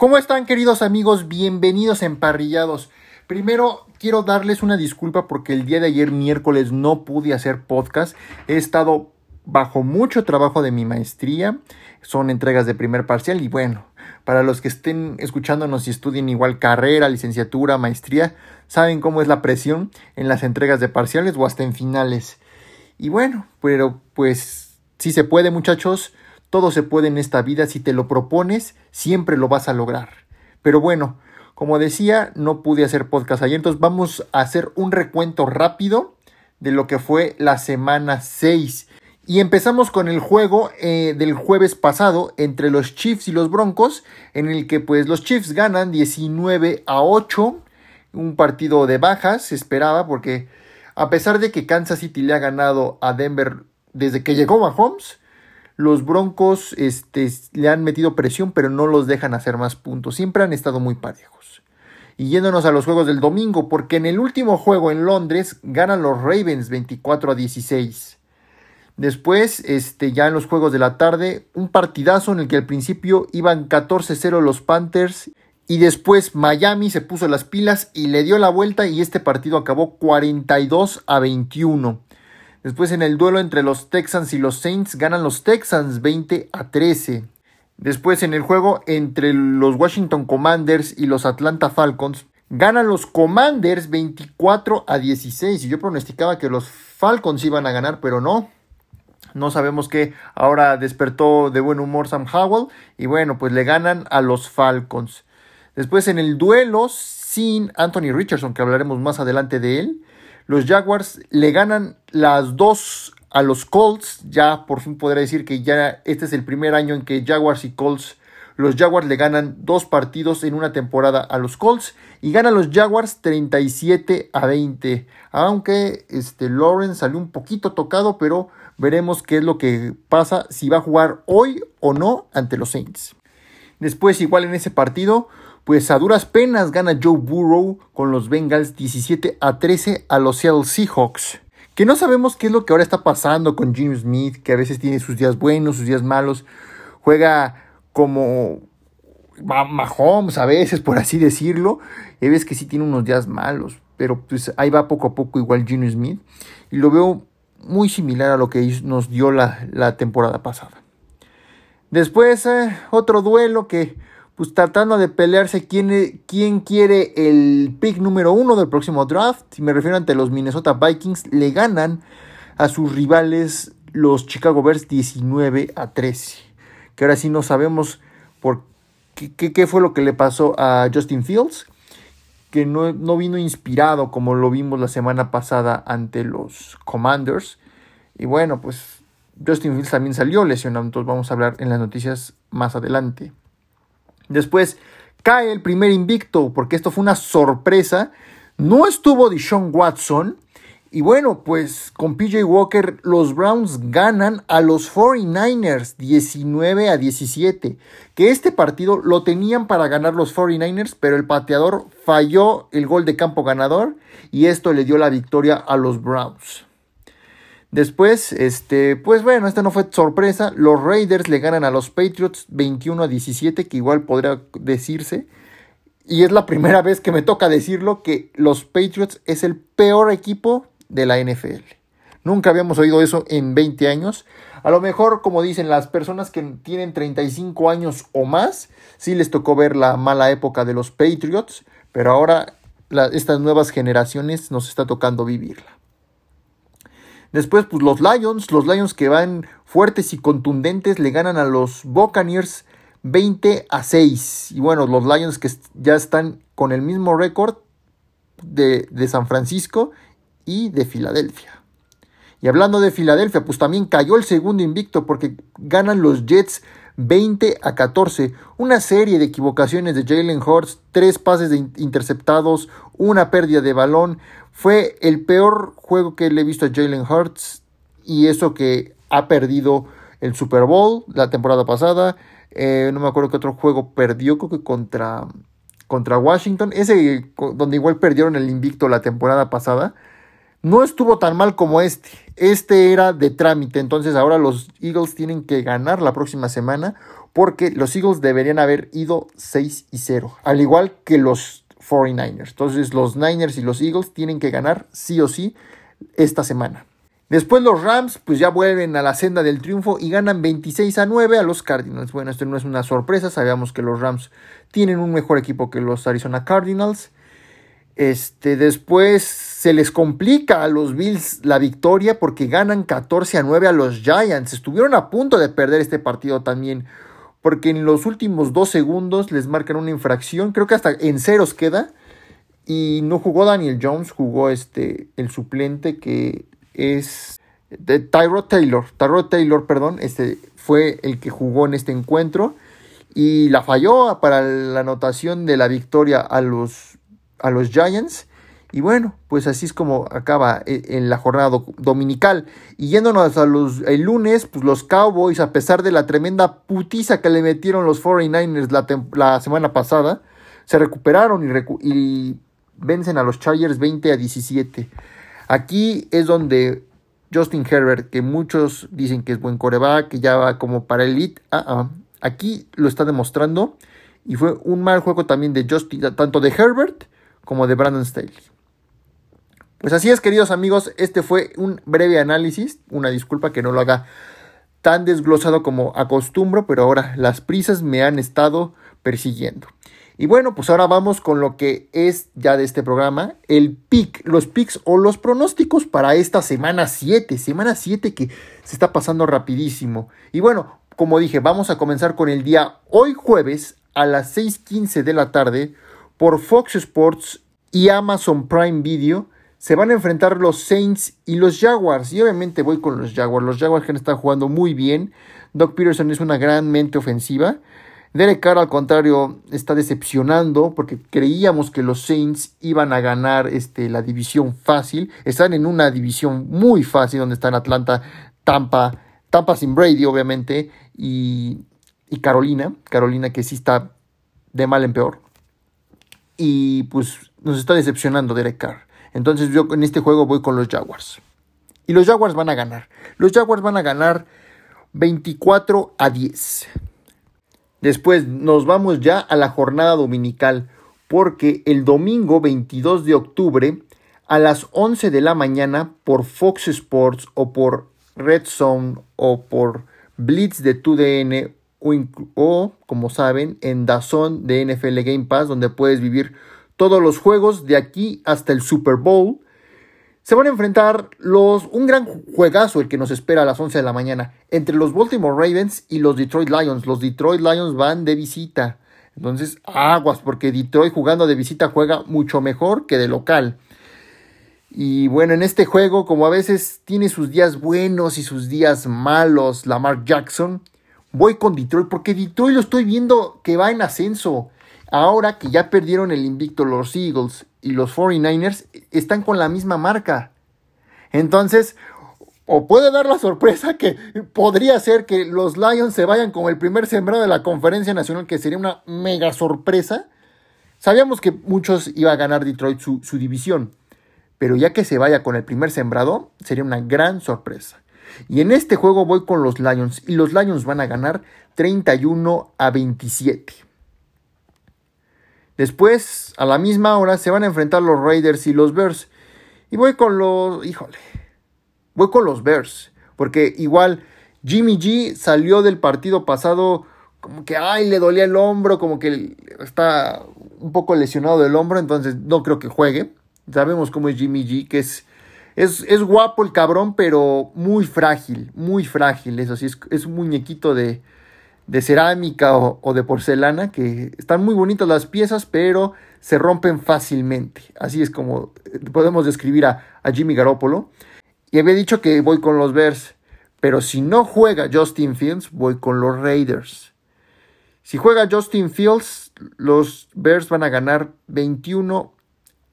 ¿Cómo están queridos amigos? Bienvenidos Emparrillados. Primero quiero darles una disculpa porque el día de ayer miércoles no pude hacer podcast. He estado bajo mucho trabajo de mi maestría. Son entregas de primer parcial y bueno, para los que estén escuchándonos y estudien igual carrera, licenciatura, maestría, saben cómo es la presión en las entregas de parciales o hasta en finales. Y bueno, pero pues si se puede muchachos, todo se puede en esta vida, si te lo propones, siempre lo vas a lograr. Pero bueno, como decía, no pude hacer podcast ayer, entonces vamos a hacer un recuento rápido de lo que fue la semana 6. Y empezamos con el juego eh, del jueves pasado entre los Chiefs y los Broncos, en el que pues los Chiefs ganan 19 a 8, un partido de bajas, se esperaba, porque a pesar de que Kansas City le ha ganado a Denver desde que llegó Mahomes, los Broncos este, le han metido presión, pero no los dejan hacer más puntos. Siempre han estado muy parejos. Y yéndonos a los juegos del domingo, porque en el último juego en Londres ganan los Ravens 24 a 16. Después, este, ya en los juegos de la tarde, un partidazo en el que al principio iban 14-0 los Panthers y después Miami se puso las pilas y le dio la vuelta y este partido acabó 42 a 21. Después en el duelo entre los Texans y los Saints ganan los Texans 20 a 13. Después en el juego entre los Washington Commanders y los Atlanta Falcons ganan los Commanders 24 a 16. Y yo pronosticaba que los Falcons iban a ganar, pero no. No sabemos que ahora despertó de buen humor Sam Howell y bueno, pues le ganan a los Falcons. Después en el duelo sin Anthony Richardson, que hablaremos más adelante de él, los Jaguars le ganan las dos a los Colts. Ya por fin podré decir que ya este es el primer año en que Jaguars y Colts, los Jaguars le ganan dos partidos en una temporada a los Colts y ganan los Jaguars 37 a 20. Aunque este Lawrence salió un poquito tocado, pero veremos qué es lo que pasa si va a jugar hoy o no ante los Saints. Después igual en ese partido pues a duras penas gana Joe Burrow con los Bengals 17 a 13 a los Seattle Seahawks. Que no sabemos qué es lo que ahora está pasando con Jimmy Smith, que a veces tiene sus días buenos, sus días malos. Juega como Mahomes a veces, por así decirlo. Y ves que sí tiene unos días malos. Pero pues ahí va poco a poco igual Jimmy Smith. Y lo veo muy similar a lo que nos dio la, temporada pasada. Después, eh, otro duelo que pues tratando de pelearse quién, quién quiere el pick número uno del próximo draft. Si me refiero ante los Minnesota Vikings, le ganan a sus rivales los Chicago Bears 19 a 13. Que ahora sí no sabemos por qué, qué, fue lo que le pasó a Justin Fields. Que no, no vino inspirado como lo vimos la semana pasada ante los Commanders. Y bueno, pues Justin Fields también salió lesionado. Entonces vamos a hablar en las noticias más adelante. Después cae el primer invicto, porque esto fue una sorpresa. No estuvo Deshaun Watson. Y bueno, pues con PJ Walker los Browns ganan a los 49ers 19 a 17. Que este partido lo tenían para ganar los 49ers, pero el pateador falló el gol de campo ganador y esto le dio la victoria a los Browns. Después, este, pues bueno, esta no fue sorpresa. Los Raiders le ganan a los Patriots 21 a 17, que igual podría decirse. Y es la primera vez que me toca decirlo que los Patriots es el peor equipo de la NFL. Nunca habíamos oído eso en 20 años. A lo mejor, como dicen las personas que tienen 35 años o más, sí les tocó ver la mala época de los Patriots, pero ahora estas nuevas generaciones nos está tocando vivirla. Después, pues los Lions, los Lions que van fuertes y contundentes, le ganan a los Buccaneers 20 a 6. Y bueno, los Lions que ya están con el mismo récord de, de San Francisco y de Filadelfia. Y hablando de Filadelfia, pues también cayó el segundo invicto porque ganan los Jets 20 a 14. Una serie de equivocaciones de Jalen Hurts, tres pases interceptados, una pérdida de balón. Fue el peor juego que le he visto a Jalen Hurts y eso que ha perdido el Super Bowl la temporada pasada. Eh, no me acuerdo qué otro juego perdió, creo que contra, contra Washington. Ese donde igual perdieron el invicto la temporada pasada. No estuvo tan mal como este. Este era de trámite. Entonces ahora los Eagles tienen que ganar la próxima semana porque los Eagles deberían haber ido 6 y 0, al igual que los 49ers. Entonces los Niners y los Eagles tienen que ganar sí o sí esta semana. Después los Rams pues ya vuelven a la senda del triunfo y ganan 26 a 9 a los Cardinals. Bueno, esto no es una sorpresa, sabíamos que los Rams tienen un mejor equipo que los Arizona Cardinals. Este, después se les complica a los Bills la victoria porque ganan 14 a 9 a los Giants. Estuvieron a punto de perder este partido también porque en los últimos dos segundos les marcan una infracción. Creo que hasta en ceros queda. Y no jugó Daniel Jones, jugó este, el suplente que es de Tyrod Taylor. Tyrod Taylor, perdón, este fue el que jugó en este encuentro y la falló para la anotación de la victoria a los, a los Giants. Y bueno, pues así es como acaba eh, en la jornada dominical. Y yéndonos a los el lunes, pues los Cowboys, a pesar de la tremenda putiza que le metieron los 49ers la, semana pasada, se recuperaron y, vencen a los Chargers 20 a 17. Aquí es donde Justin Herbert, que muchos dicen que es buen coreback, que ya va como para elite, ah, ah, aquí lo está demostrando. Y fue un mal juego también de Justin, tanto de Herbert como de Brandon Staley. Pues así es, queridos amigos, este fue un breve análisis, una disculpa que no lo haga tan desglosado como acostumbro, pero ahora las prisas me han estado persiguiendo. Y bueno, pues ahora vamos con lo que es ya de este programa, el pick, los picks o los pronósticos para esta semana 7, semana 7 que se está pasando rapidísimo. Y bueno, como dije, vamos a comenzar con el día hoy jueves a las 6.15 de la tarde por Fox Sports y Amazon Prime Video. Se van a enfrentar los Saints y los Jaguars. Y obviamente voy con los Jaguars. Los Jaguars que están jugando muy bien. Doc Peterson es una gran mente ofensiva. Derek Carr, al contrario, está decepcionando porque creíamos que los Saints iban a ganar este, la división fácil. Están en una división muy fácil donde están Atlanta, Tampa, Tampa sin Brady, obviamente, y, y Carolina. Carolina que sí está de mal en peor. Y pues nos está decepcionando Derek Carr. Entonces yo en este juego voy con los Jaguars. Y los Jaguars van a ganar. Los Jaguars van a ganar 24 a 10. Después nos vamos ya a la jornada dominical, porque el domingo 22 de octubre a las 11 de la mañana por Fox Sports o por Red Zone o por Blitz de 2DN o, como saben en Dazón de NFL Game Pass donde puedes vivir todos los juegos de aquí hasta el Super Bowl se van a enfrentar los, un gran juegazo el que nos espera a las 11 de la mañana entre los Baltimore Ravens y los Detroit Lions. Los Detroit Lions van de visita. Entonces, aguas, porque Detroit jugando de visita juega mucho mejor que de local. Y bueno, en este juego, como a veces tiene sus días buenos y sus días malos, Lamar Jackson, voy con Detroit porque Detroit lo estoy viendo que va en ascenso. Ahora que ya perdieron el invicto los Eagles y los 49ers, están con la misma marca. Entonces, o puede dar la sorpresa que podría ser que los Lions se vayan como el primer sembrado de la conferencia nacional, que sería una mega sorpresa. Sabíamos que muchos iba a ganar Detroit su división, pero ya que se vaya con el primer sembrado, sería una gran sorpresa. Y en este juego voy con los Lions y los Lions van a ganar 31 a 27. Después, a la misma hora, se van a enfrentar los Raiders y los Bears. Y voy con los... Híjole. Voy con los Bears. Porque igual Jimmy G salió del partido pasado como que, ay, le dolía el hombro, como que está un poco lesionado del hombro, entonces no creo que juegue. Sabemos cómo es Jimmy G, que es, es, es guapo el cabrón, pero muy frágil, muy frágil, eso sí, es, es un muñequito de, de cerámica o, de porcelana, que están muy bonitas las piezas, pero se rompen fácilmente. Así es como eh, podemos describir a, Jimmy Garoppolo. Y había dicho que voy con los Bears, pero si no juega Justin Fields, voy con los Raiders. Si juega Justin Fields, los Bears van a ganar 21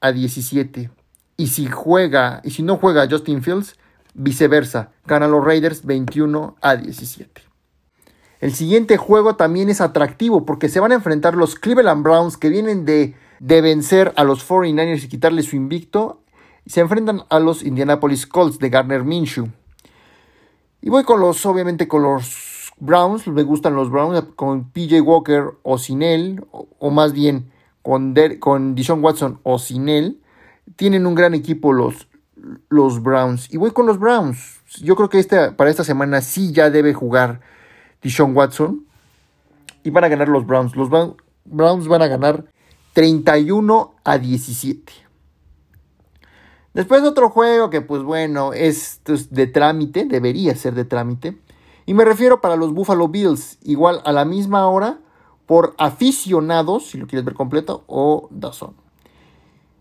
a 17. Y si juega, y si no juega Justin Fields, viceversa, ganan los Raiders 21 a 17. El siguiente juego también es atractivo porque se van a enfrentar los Cleveland Browns que vienen de, de vencer a los 49ers y quitarle su invicto. Se enfrentan a los Indianapolis Colts de Garner Minshew. Y voy con los, obviamente, con los Browns, me gustan los Browns con PJ Walker o sin él, o, más bien con, con Dishon Watson o sin él. Tienen un gran equipo los, los Browns. Y voy con los Browns. Yo creo que este, para esta semana sí ya debe jugar Dishon Watson. Y van a ganar los Browns. Los Browns van a ganar 31 a 17. Después otro juego que pues bueno, es de trámite, debería ser de trámite. Y me refiero para los Buffalo Bills, igual a la misma hora, por aficionados, si lo quieres ver completo, o Dazón.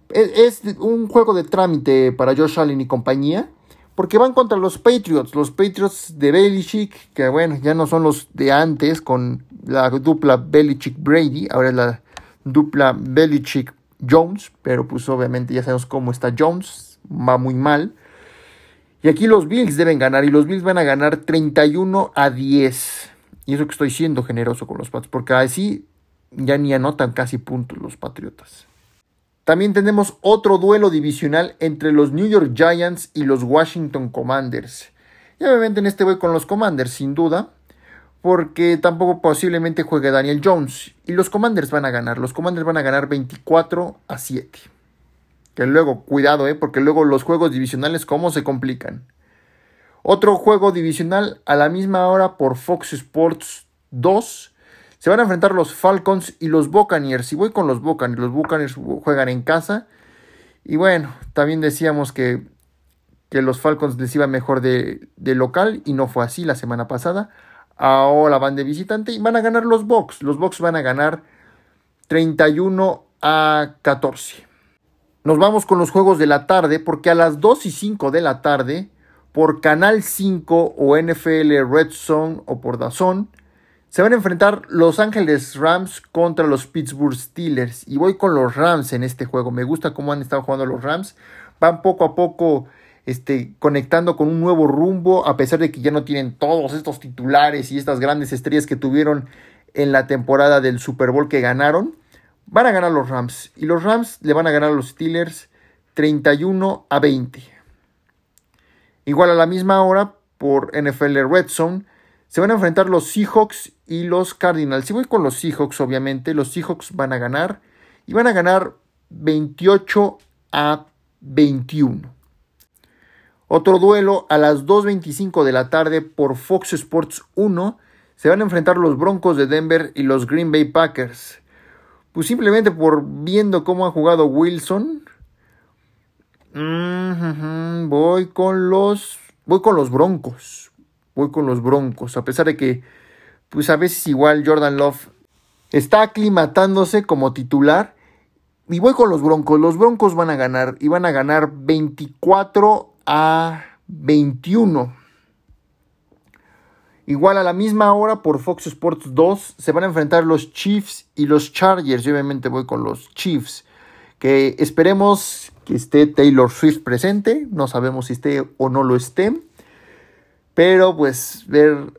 Es, un juego de trámite para Josh Allen y compañía, porque van contra los Patriots, los Patriots de Belichick, que bueno, ya no son los de antes con la dupla Belichick-Brady, ahora es la dupla Belichick-Jones, pero pues obviamente ya sabemos cómo está Jones, va muy mal. Y aquí los Bills deben ganar y los Bills van a ganar 31 a 10. Y eso que estoy siendo generoso con los Pats, porque así ya ni anotan casi puntos los Patriotas. También tenemos otro duelo divisional entre los New York Giants y los Washington Commanders. Y obviamente en este voy con los Commanders, sin duda, porque tampoco posiblemente juegue Daniel Jones. Y los Commanders van a ganar. Los Commanders van a ganar 24 a 7. Que luego, cuidado, ¿eh? porque luego los juegos divisionales, ¿cómo se complican? Otro juego divisional a la misma hora por Fox Sports 2. Se van a enfrentar los Falcons y los Buccaneers. Y voy con los Buccaneers. Los Buccaneers juegan en casa. Y bueno, también decíamos que, que los Falcons les iba mejor de, de, local. Y no fue así la semana pasada. Ahora van de visitante y van a ganar los Bucks. Los Bucks van a ganar 31 a 14. Nos vamos con los juegos de la tarde porque a las 2 y 5 de la tarde por Canal 5 o NFL Red Zone o por Dazón se van a enfrentar Los Ángeles Rams contra los Pittsburgh Steelers y voy con los Rams en este juego. Me gusta cómo han estado jugando los Rams. Van poco a poco este, conectando con un nuevo rumbo a pesar de que ya no tienen todos estos titulares y estas grandes estrellas que tuvieron en la temporada del Super Bowl que ganaron. Van a ganar los Rams. Y los Rams le van a ganar a los Steelers 31 a 20. Igual a la misma hora, por NFL Red Zone, se van a enfrentar los Seahawks y los Cardinals. Si voy con los Seahawks, obviamente, los Seahawks van a ganar. Y van a ganar 28 a 21. Otro duelo a las 2.25 de la tarde por Fox Sports 1. Se van a enfrentar los Broncos de Denver y los Green Bay Packers. Pues simplemente por viendo cómo ha jugado Wilson. voy con los. Voy con los Broncos. Voy con los Broncos. A pesar de que. Pues a veces igual Jordan Love está aclimatándose como titular. Y voy con los Broncos. Los Broncos van a ganar. Y van a ganar 24 a 21. Igual a la misma hora por Fox Sports 2 se van a enfrentar los Chiefs y los Chargers. Yo obviamente voy con los Chiefs. Que esperemos que esté Taylor Swift presente. No sabemos si esté o no lo esté. Pero pues ver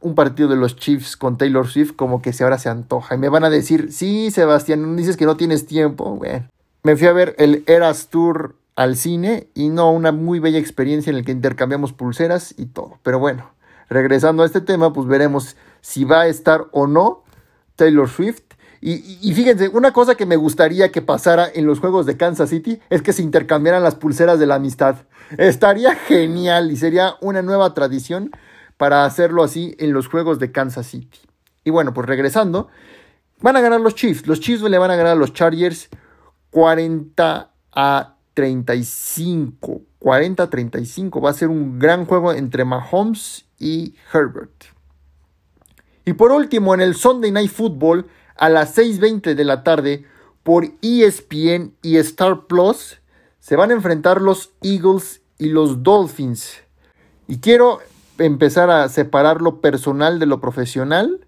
un partido de los Chiefs con Taylor Swift como que ahora se antoja. Y me van a decir, sí, Sebastián, dices que no tienes tiempo. me fui a ver el Eras Tour al cine y no una muy bella experiencia en la que intercambiamos pulseras y todo. Pero bueno, regresando a este tema, pues veremos si va a estar o no Taylor Swift. Y, fíjense, una cosa que me gustaría que pasara en los juegos de Kansas City es que se intercambiaran las pulseras de la amistad. Estaría genial y sería una nueva tradición para hacerlo así en los juegos de Kansas City. Y bueno, pues regresando, van a ganar los Chiefs. Los Chiefs le van a ganar a los Chargers 40 a 35. 40 a 35. Va a ser un gran juego entre Mahomes y Herbert. Y por último, en el Sunday Night Football, a las 6.20 de la tarde, por ESPN y Star Plus, se van a enfrentar los Eagles y los Dolphins. Y quiero empezar a separar lo personal de lo profesional.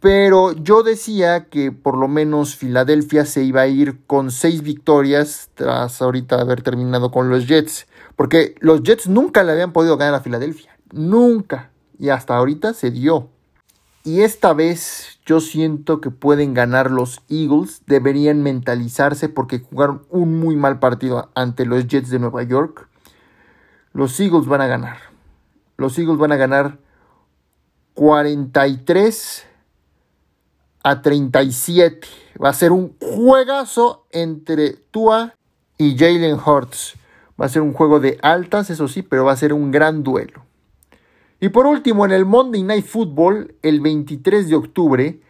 Pero yo decía que por lo menos Filadelfia se iba a ir con seis victorias tras ahorita haber terminado con los Jets. Porque los Jets nunca le habían podido ganar a Filadelfia. Nunca. Y hasta ahorita se dio. Y esta vez yo siento que pueden ganar los Eagles. Deberían mentalizarse porque jugaron un muy mal partido ante los Jets de Nueva York. Los Eagles van a ganar. Los Eagles van a ganar 43 a 37. Va a ser un juegazo entre Tua y Jalen Hurts. Va a ser un juego de altas, eso sí, pero va a ser un gran duelo. Y por último, en el Monday Night Football, el 23 de octubre,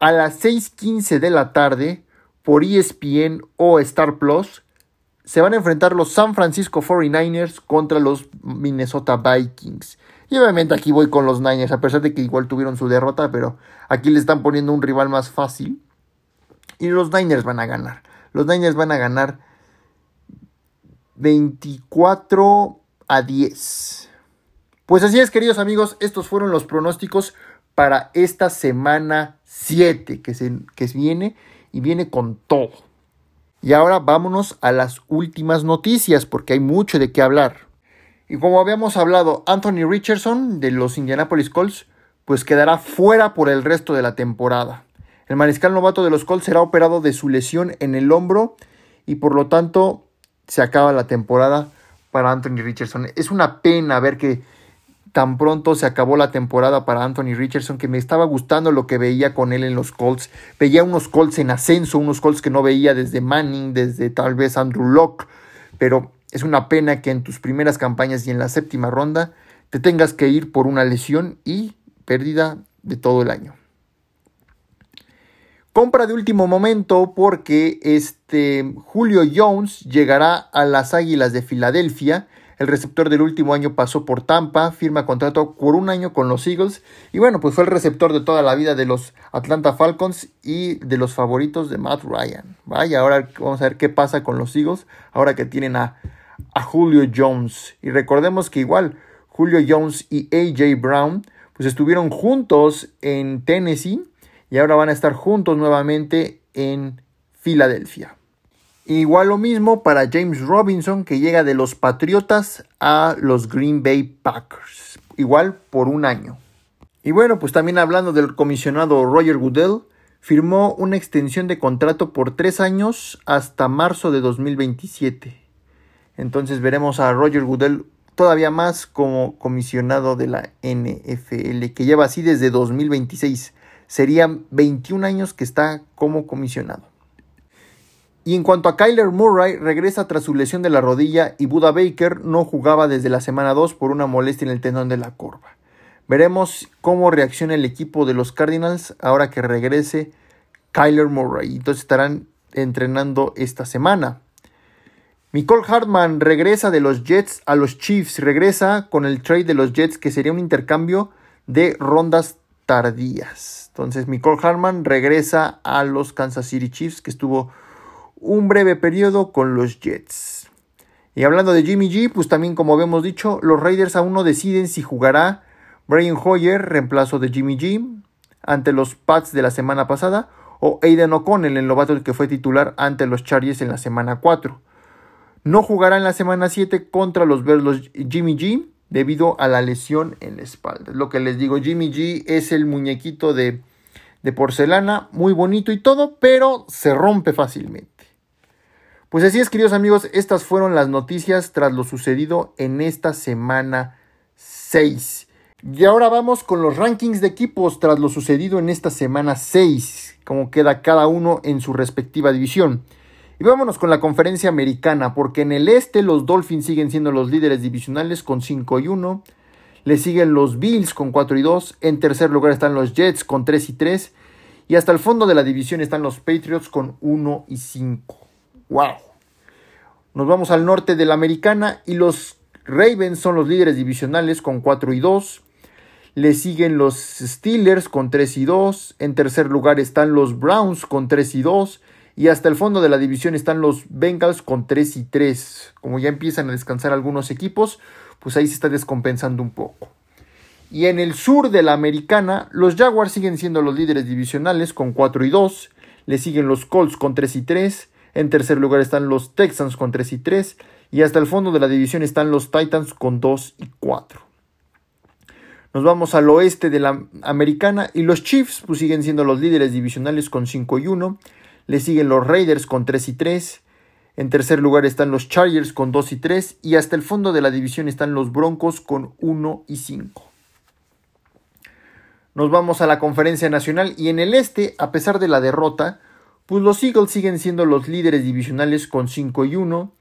a las 6:15 de la tarde, por ESPN o Star Plus, se van a enfrentar los San Francisco 49ers contra los Minnesota Vikings. Y obviamente aquí voy con los Niners, a pesar de que igual tuvieron su derrota, pero aquí le están poniendo un rival más fácil. Y los Niners van a ganar. Los Niners van a ganar 24 a 10. Pues así es, queridos amigos, estos fueron los pronósticos para esta semana 7 que, se, que viene y viene con todo. Y ahora vámonos a las últimas noticias porque hay mucho de qué hablar. Y como habíamos hablado, Anthony Richardson de los Indianapolis Colts pues quedará fuera por el resto de la temporada. El mariscal novato de los Colts será operado de su lesión en el hombro y por lo tanto se acaba la temporada para Anthony Richardson. Es una pena ver que tan pronto se acabó la temporada para Anthony Richardson, que me estaba gustando lo que veía con él en los Colts. Veía unos Colts en ascenso, unos Colts que no veía desde Manning, desde tal vez Andrew Locke, pero es una pena que en tus primeras campañas y en la séptima ronda te tengas que ir por una lesión y pérdida de todo el año. Compra de último momento porque este Julio Jones llegará a las Águilas de Filadelfia el receptor del último año pasó por Tampa, firma contrato por un año con los Eagles y bueno, pues fue el receptor de toda la vida de los Atlanta Falcons y de los favoritos de Matt Ryan. Vaya, ahora vamos a ver qué pasa con los Eagles ahora que tienen a, a Julio Jones. Y recordemos que igual Julio Jones y AJ Brown pues estuvieron juntos en Tennessee y ahora van a estar juntos nuevamente en Filadelfia. Igual lo mismo para James Robinson que llega de los Patriotas a los Green Bay Packers. Igual por un año. Y bueno, pues también hablando del comisionado Roger Goodell, firmó una extensión de contrato por tres años hasta marzo de 2027. Entonces veremos a Roger Goodell todavía más como comisionado de la NFL, que lleva así desde 2026. Serían 21 años que está como comisionado. Y en cuanto a Kyler Murray, regresa tras su lesión de la rodilla y Buda Baker no jugaba desde la semana 2 por una molestia en el tendón de la corva. Veremos cómo reacciona el equipo de los Cardinals ahora que regrese Kyler Murray. Entonces estarán entrenando esta semana. Nicole Hartman regresa de los Jets a los Chiefs. Regresa con el trade de los Jets que sería un intercambio de rondas tardías. Entonces Nicole Hartman regresa a los Kansas City Chiefs que estuvo un breve periodo con los Jets. Y hablando de Jimmy G, pues también como habíamos dicho, los Raiders aún no deciden si jugará Brian Hoyer, reemplazo de Jimmy G, ante los Pats de la semana pasada, o Aiden O'Connell, el novato que fue titular ante los Chargers en la semana 4. No jugará en la semana 7 contra los Bears Jimmy G debido a la lesión en la espalda. lo que les digo, Jimmy G es el muñequito de, de porcelana, muy bonito y todo, pero se rompe fácilmente. Pues así es, queridos amigos, estas fueron las noticias tras lo sucedido en esta semana 6. Y ahora vamos con los rankings de equipos tras lo sucedido en esta semana 6, como queda cada uno en su respectiva división. Y vámonos con la conferencia americana, porque en el este los Dolphins siguen siendo los líderes divisionales con 5 y 1. Le siguen los Bills con 4 y 2. En tercer lugar están los Jets con 3 y 3. Y hasta el fondo de la división están los Patriots con 1 y 5. ¡Wow! Nos vamos al norte de la americana y los Ravens son los líderes divisionales con 4 y 2. Le siguen los Steelers con 3 y 2. En tercer lugar están los Browns con 3 y 2. Y hasta el fondo de la división están los Bengals con 3 y 3. Como ya empiezan a descansar algunos equipos, pues ahí se está descompensando un poco. Y en el sur de la americana, los Jaguars siguen siendo los líderes divisionales con 4 y 2. Le siguen los Colts con 3 y 3. En tercer lugar están los Texans con 3 y 3. Y hasta el fondo de la división están los Titans con 2 y 4. Nos vamos al oeste de la americana y los Chiefs pues, siguen siendo los líderes divisionales con 5 y 1. Le siguen los Raiders con 3 y 3. En tercer lugar están los Chargers con 2 y 3. Y hasta el fondo de la división están los Broncos con 1 y 5. Nos vamos a la conferencia nacional y en el este, a pesar de la derrota, pues los Eagles siguen siendo los líderes divisionales con 5 y 1,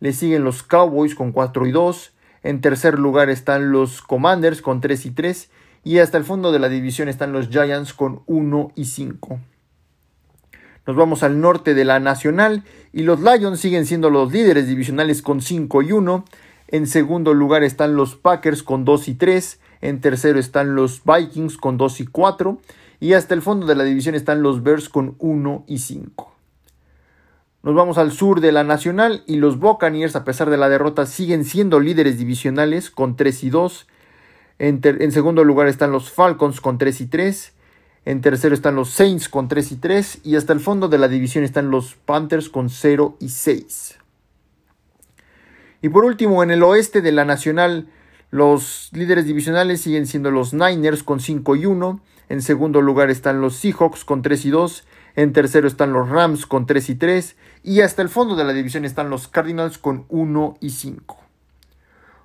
le siguen los Cowboys con 4 y 2, en tercer lugar están los Commanders con 3 y 3 y hasta el fondo de la división están los Giants con 1 y 5. Nos vamos al norte de la Nacional y los Lions siguen siendo los líderes divisionales con 5 y 1. En segundo lugar están los Packers con 2 y 3. En tercero están los Vikings con 2 y 4. Y hasta el fondo de la división están los Bears con 1 y 5. Nos vamos al sur de la Nacional y los Buccaneers, a pesar de la derrota, siguen siendo líderes divisionales con 3 y 2. En, en, segundo lugar están los Falcons con 3 y 3. En tercero están los Saints con 3 y 3. Y hasta el fondo de la división están los Panthers con 0 y 6. Y por último, en el oeste de la Nacional, los líderes divisionales siguen siendo los Niners con 5 y 1. En segundo lugar están los Seahawks con 3 y 2. En tercero están los Rams con 3 y 3. Y hasta el fondo de la división están los Cardinals con 1 y 5.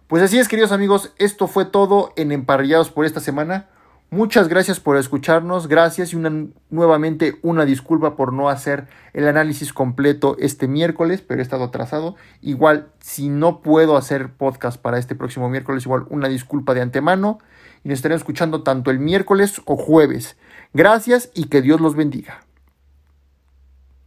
Pues así es, queridos amigos, esto fue todo en Emparrillados por esta semana. Muchas gracias por escucharnos, gracias y una, nuevamente una disculpa por no hacer el análisis completo este miércoles, pero he estado atrasado. Igual, si no puedo hacer podcast para este próximo miércoles, igual una disculpa de antemano y nos estaremos escuchando tanto el miércoles o jueves. Gracias y que Dios los bendiga.